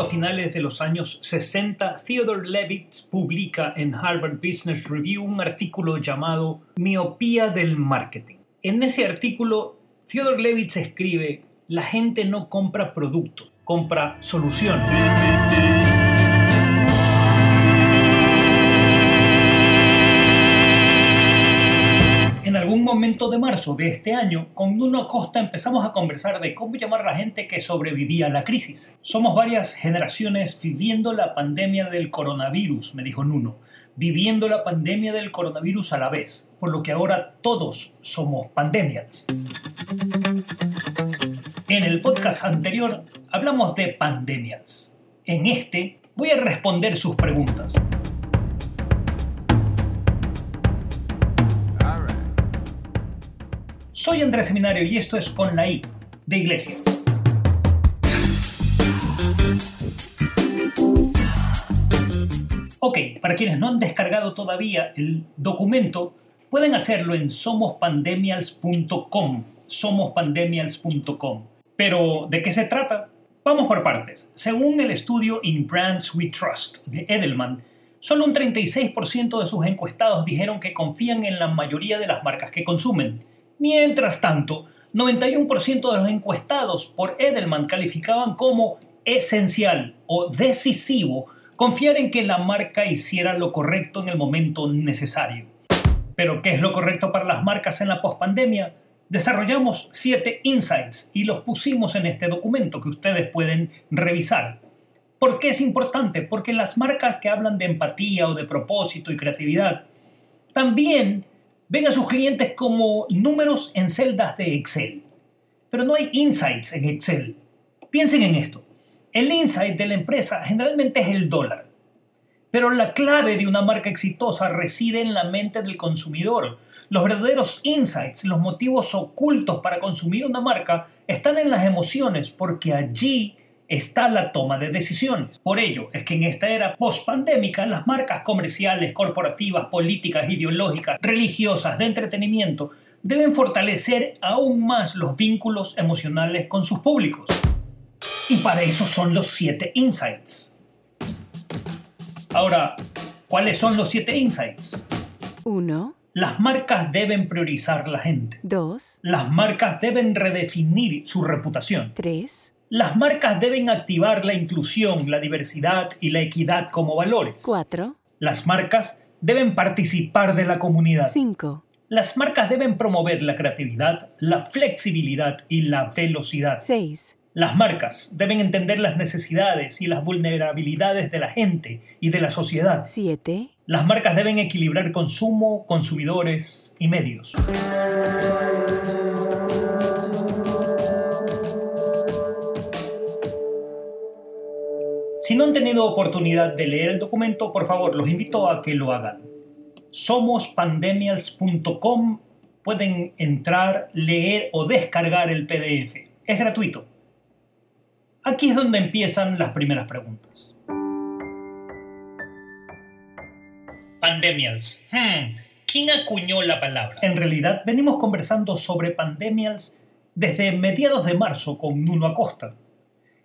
a finales de los años 60, Theodore Levitt publica en Harvard Business Review un artículo llamado Miopía del Marketing. En ese artículo, Theodore Levitt escribe, la gente no compra productos, compra soluciones. Marzo de este año, con Nuno Acosta empezamos a conversar de cómo llamar a la gente que sobrevivía a la crisis. Somos varias generaciones viviendo la pandemia del coronavirus, me dijo Nuno, viviendo la pandemia del coronavirus a la vez, por lo que ahora todos somos pandemias. En el podcast anterior hablamos de pandemias. En este voy a responder sus preguntas. Soy Andrés Seminario y esto es Con la I, de Iglesia. Ok, para quienes no han descargado todavía el documento, pueden hacerlo en somospandemials.com. Somospandemials.com. Pero, ¿de qué se trata? Vamos por partes. Según el estudio In Brands We Trust de Edelman, solo un 36% de sus encuestados dijeron que confían en la mayoría de las marcas que consumen Mientras tanto, 91% de los encuestados por Edelman calificaban como esencial o decisivo confiar en que la marca hiciera lo correcto en el momento necesario. Pero, ¿qué es lo correcto para las marcas en la pospandemia? Desarrollamos siete insights y los pusimos en este documento que ustedes pueden revisar. ¿Por qué es importante? Porque las marcas que hablan de empatía o de propósito y creatividad también ven a sus clientes como números en celdas de Excel. Pero no hay insights en Excel. Piensen en esto. El insight de la empresa generalmente es el dólar. Pero la clave de una marca exitosa reside en la mente del consumidor. Los verdaderos insights, los motivos ocultos para consumir una marca, están en las emociones porque allí está la toma de decisiones. Por ello, es que en esta era post-pandémica, las marcas comerciales, corporativas, políticas, ideológicas, religiosas, de entretenimiento, deben fortalecer aún más los vínculos emocionales con sus públicos. Y para eso son los siete insights. Ahora, ¿cuáles son los siete insights? 1. Las marcas deben priorizar la gente. 2. Las marcas deben redefinir su reputación. 3. Las marcas deben activar la inclusión, la diversidad y la equidad como valores. 4. Las marcas deben participar de la comunidad. 5. Las marcas deben promover la creatividad, la flexibilidad y la velocidad. 6. Las marcas deben entender las necesidades y las vulnerabilidades de la gente y de la sociedad. 7. Las marcas deben equilibrar consumo, consumidores y medios. Si no han tenido oportunidad de leer el documento, por favor, los invito a que lo hagan. Somospandemials.com pueden entrar, leer o descargar el PDF. Es gratuito. Aquí es donde empiezan las primeras preguntas. Pandemials. Hmm, ¿Quién acuñó la palabra? En realidad, venimos conversando sobre pandemials desde mediados de marzo con Nuno Acosta.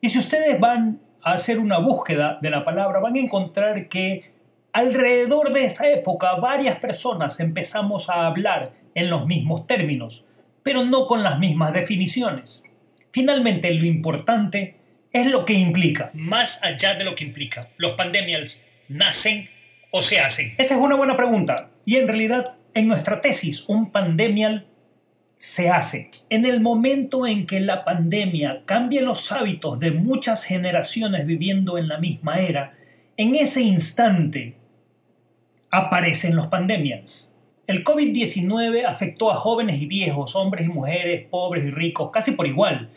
Y si ustedes van hacer una búsqueda de la palabra, van a encontrar que alrededor de esa época varias personas empezamos a hablar en los mismos términos, pero no con las mismas definiciones. Finalmente, lo importante es lo que implica. Más allá de lo que implica, ¿los pandemials nacen o se hacen? Esa es una buena pregunta. Y en realidad, en nuestra tesis, un pandemial se hace. En el momento en que la pandemia cambia los hábitos de muchas generaciones viviendo en la misma era, en ese instante aparecen los pandemias. El COVID-19 afectó a jóvenes y viejos, hombres y mujeres, pobres y ricos, casi por igual.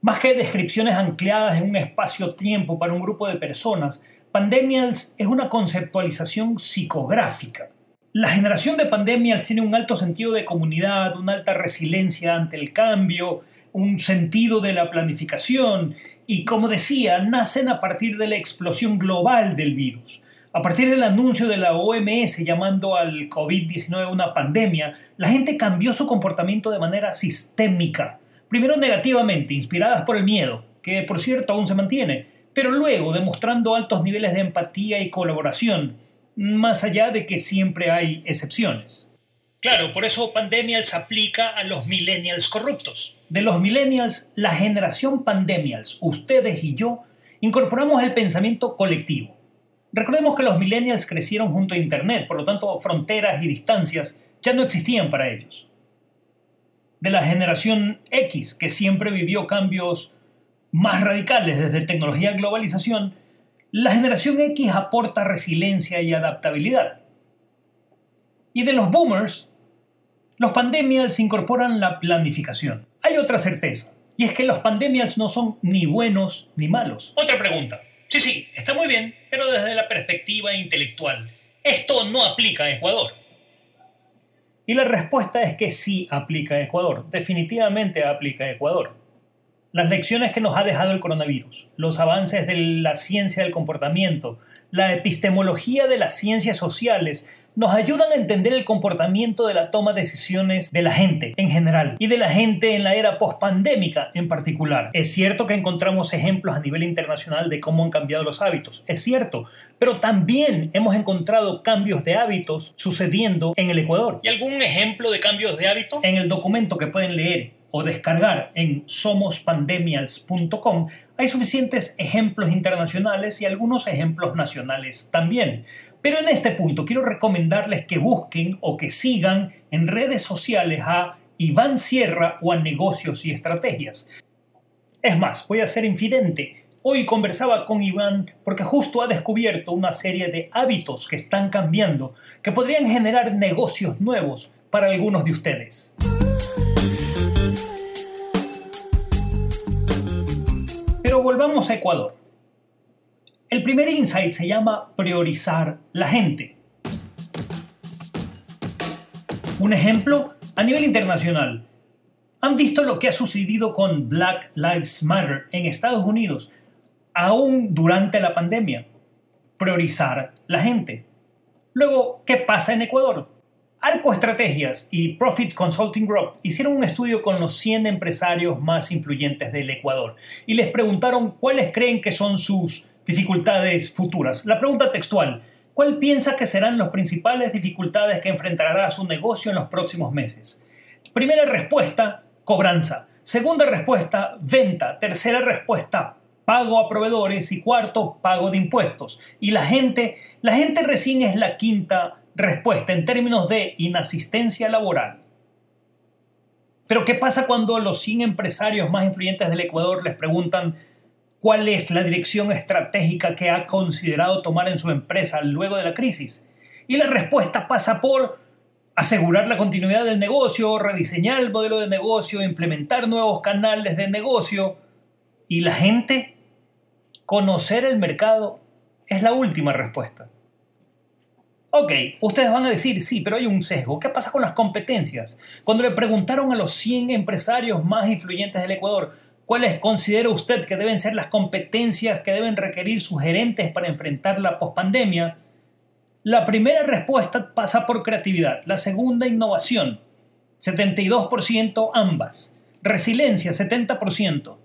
Más que descripciones ancladas en un espacio-tiempo para un grupo de personas, Pandemials es una conceptualización psicográfica. La generación de pandemias tiene un alto sentido de comunidad, una alta resiliencia ante el cambio, un sentido de la planificación y, como decía, nacen a partir de la explosión global del virus. A partir del anuncio de la OMS llamando al COVID-19 una pandemia, la gente cambió su comportamiento de manera sistémica. Primero negativamente, inspiradas por el miedo, que por cierto aún se mantiene, pero luego demostrando altos niveles de empatía y colaboración, más allá de que siempre hay excepciones. Claro, por eso Pandemials aplica a los millennials corruptos. De los millennials, la generación Pandemials, ustedes y yo, incorporamos el pensamiento colectivo. Recordemos que los millennials crecieron junto a Internet, por lo tanto fronteras y distancias ya no existían para ellos. De la generación X, que siempre vivió cambios más radicales desde tecnología y globalización, la generación X aporta resiliencia y adaptabilidad. Y de los boomers, los pandemials incorporan la planificación. Hay otra certeza, y es que los pandemials no son ni buenos ni malos. Otra pregunta. Sí, sí, está muy bien, pero desde la perspectiva intelectual, esto no aplica a Ecuador. Y la respuesta es que sí aplica a Ecuador, definitivamente aplica a Ecuador. Las lecciones que nos ha dejado el coronavirus, los avances de la ciencia del comportamiento, la epistemología de las ciencias sociales, nos ayudan a entender el comportamiento de la toma de decisiones de la gente en general y de la gente en la era pospandémica en particular. Es cierto que encontramos ejemplos a nivel internacional de cómo han cambiado los hábitos, es cierto, pero también hemos encontrado cambios de hábitos sucediendo en el Ecuador. ¿Y algún ejemplo de cambios de hábito? En el documento que pueden leer o descargar en somospandemials.com hay suficientes ejemplos internacionales y algunos ejemplos nacionales también. Pero en este punto quiero recomendarles que busquen o que sigan en redes sociales a Iván Sierra o a Negocios y Estrategias. Es más, voy a ser infidente. Hoy conversaba con Iván porque justo ha descubierto una serie de hábitos que están cambiando que podrían generar negocios nuevos para algunos de ustedes. Volvamos a Ecuador. El primer insight se llama priorizar la gente. Un ejemplo a nivel internacional. ¿Han visto lo que ha sucedido con Black Lives Matter en Estados Unidos, aún durante la pandemia? Priorizar la gente. Luego, ¿qué pasa en Ecuador? Arco Estrategias y Profit Consulting Group hicieron un estudio con los 100 empresarios más influyentes del Ecuador y les preguntaron cuáles creen que son sus dificultades futuras. La pregunta textual, ¿cuál piensa que serán las principales dificultades que enfrentará su negocio en los próximos meses? Primera respuesta, cobranza. Segunda respuesta, venta. Tercera respuesta, pago a proveedores. Y cuarto, pago de impuestos. Y la gente, la gente recién es la quinta respuesta en términos de inasistencia laboral. Pero ¿qué pasa cuando los 100 empresarios más influyentes del Ecuador les preguntan cuál es la dirección estratégica que ha considerado tomar en su empresa luego de la crisis. Y la respuesta pasa por asegurar la continuidad del negocio, rediseñar el modelo de negocio, implementar nuevos canales de negocio. Y la gente, conocer el mercado es la última respuesta. Ok, ustedes van a decir, sí, pero hay un sesgo. ¿Qué pasa con las competencias? Cuando le preguntaron a los 100 empresarios más influyentes del Ecuador, ¿Cuáles considera usted que deben ser las competencias que deben requerir sus gerentes para enfrentar la pospandemia? La primera respuesta pasa por creatividad, la segunda innovación, 72% ambas, resiliencia 70%,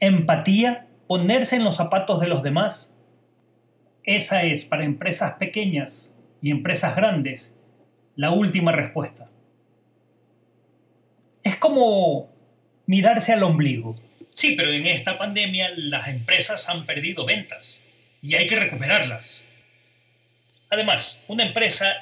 empatía, ponerse en los zapatos de los demás. Esa es para empresas pequeñas y empresas grandes la última respuesta. Es como mirarse al ombligo. Sí, pero en esta pandemia las empresas han perdido ventas y hay que recuperarlas. Además, una empresa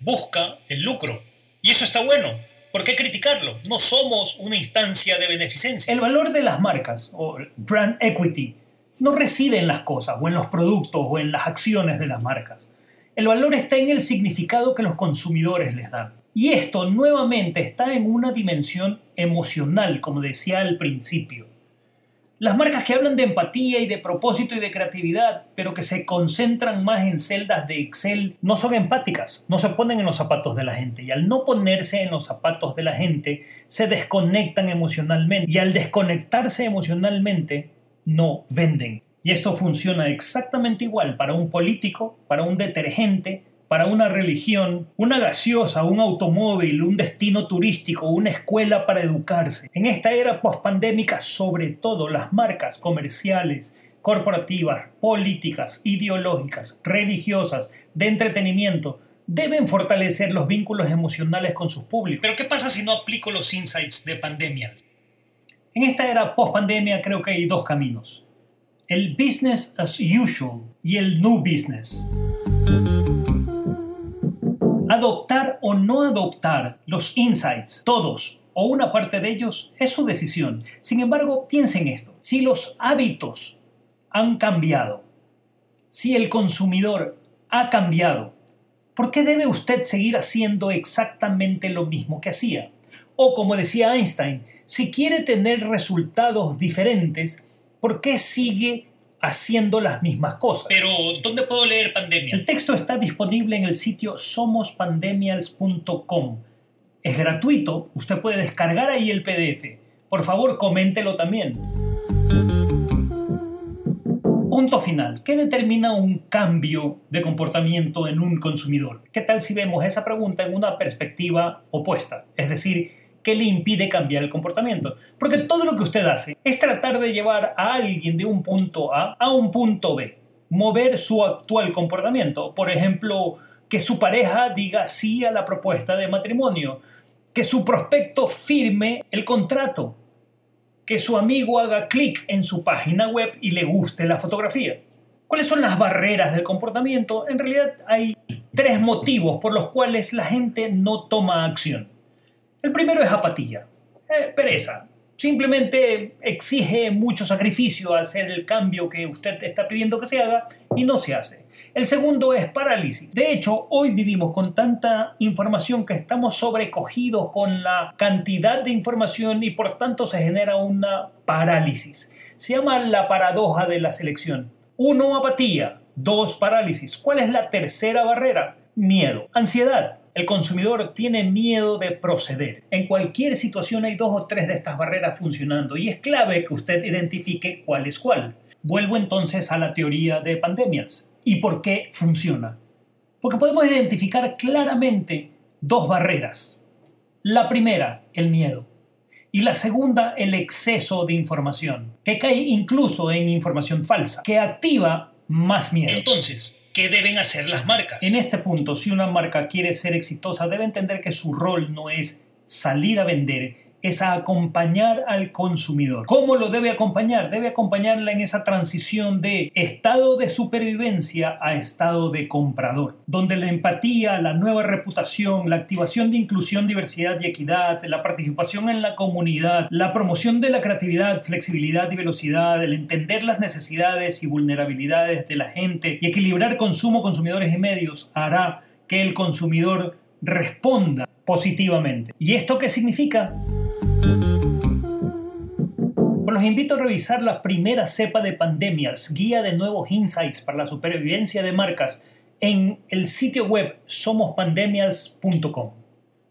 busca el lucro y eso está bueno. ¿Por qué criticarlo? No somos una instancia de beneficencia. El valor de las marcas o brand equity no reside en las cosas o en los productos o en las acciones de las marcas. El valor está en el significado que los consumidores les dan. Y esto nuevamente está en una dimensión emocional, como decía al principio. Las marcas que hablan de empatía y de propósito y de creatividad, pero que se concentran más en celdas de Excel, no son empáticas, no se ponen en los zapatos de la gente. Y al no ponerse en los zapatos de la gente, se desconectan emocionalmente. Y al desconectarse emocionalmente, no venden. Y esto funciona exactamente igual para un político, para un detergente, para una religión, una gaseosa, un automóvil, un destino turístico, una escuela para educarse. En esta era pospandémica, sobre todo las marcas comerciales corporativas, políticas, ideológicas, religiosas, de entretenimiento, deben fortalecer los vínculos emocionales con sus públicos. Pero ¿qué pasa si no aplico los insights de pandemia? En esta era post-pandemia creo que hay dos caminos. El business as usual y el new business. Adoptar o no adoptar los insights, todos o una parte de ellos, es su decisión. Sin embargo, piensen esto. Si los hábitos han cambiado, si el consumidor ha cambiado, ¿por qué debe usted seguir haciendo exactamente lo mismo que hacía? O como decía Einstein, si quiere tener resultados diferentes, ¿por qué sigue haciendo las mismas cosas? Pero, ¿dónde puedo leer pandemia? El texto está disponible en el sitio somospandemials.com. Es gratuito, usted puede descargar ahí el PDF. Por favor, coméntelo también. Punto final. ¿Qué determina un cambio de comportamiento en un consumidor? ¿Qué tal si vemos esa pregunta en una perspectiva opuesta? Es decir, ¿qué le impide cambiar el comportamiento? Porque todo lo que usted hace es tratar de llevar a alguien de un punto A a un punto B, mover su actual comportamiento. Por ejemplo, que su pareja diga sí a la propuesta de matrimonio, que su prospecto firme el contrato, que su amigo haga clic en su página web y le guste la fotografía. ¿Cuáles son las barreras del comportamiento? En realidad hay tres motivos por los cuales la gente no toma acción. El primero es apatía, eh, pereza. Simplemente exige mucho sacrificio hacer el cambio que usted está pidiendo que se haga y no se hace. El segundo es parálisis. De hecho, hoy vivimos con tanta información que estamos sobrecogidos con la cantidad de información y por tanto se genera una parálisis. Se llama la paradoja de la selección. Uno, apatía. Dos, parálisis. ¿Cuál es la tercera barrera? Miedo. Ansiedad. El consumidor tiene miedo de proceder. En cualquier situación hay dos o tres de estas barreras funcionando y es clave que usted identifique cuál es cuál. Vuelvo entonces a la teoría de pandemias. ¿Y por qué funciona? Porque podemos identificar claramente dos barreras. La primera, el miedo. Y la segunda, el exceso de información, que cae incluso en información falsa, que activa más miedo. Entonces, ¿qué deben hacer las marcas? En este punto, si una marca quiere ser exitosa, debe entender que su rol no es salir a vender, es a acompañar al consumidor. ¿Cómo lo debe acompañar? Debe acompañarla en esa transición de estado de supervivencia a estado de comprador, donde la empatía, la nueva reputación, la activación de inclusión, diversidad y equidad, la participación en la comunidad, la promoción de la creatividad, flexibilidad y velocidad, el entender las necesidades y vulnerabilidades de la gente y equilibrar consumo, consumidores y medios hará que el consumidor responda positivamente. ¿Y esto qué significa? Los invito a revisar la primera cepa de pandemias, guía de nuevos insights para la supervivencia de marcas, en el sitio web somospandemials.com.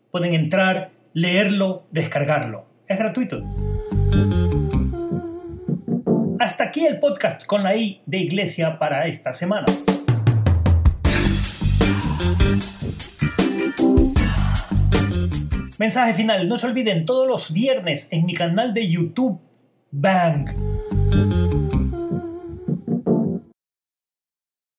Pueden entrar, leerlo, descargarlo. Es gratuito. Hasta aquí el podcast con la I de Iglesia para esta semana. Mensaje final, no se olviden todos los viernes en mi canal de YouTube bang.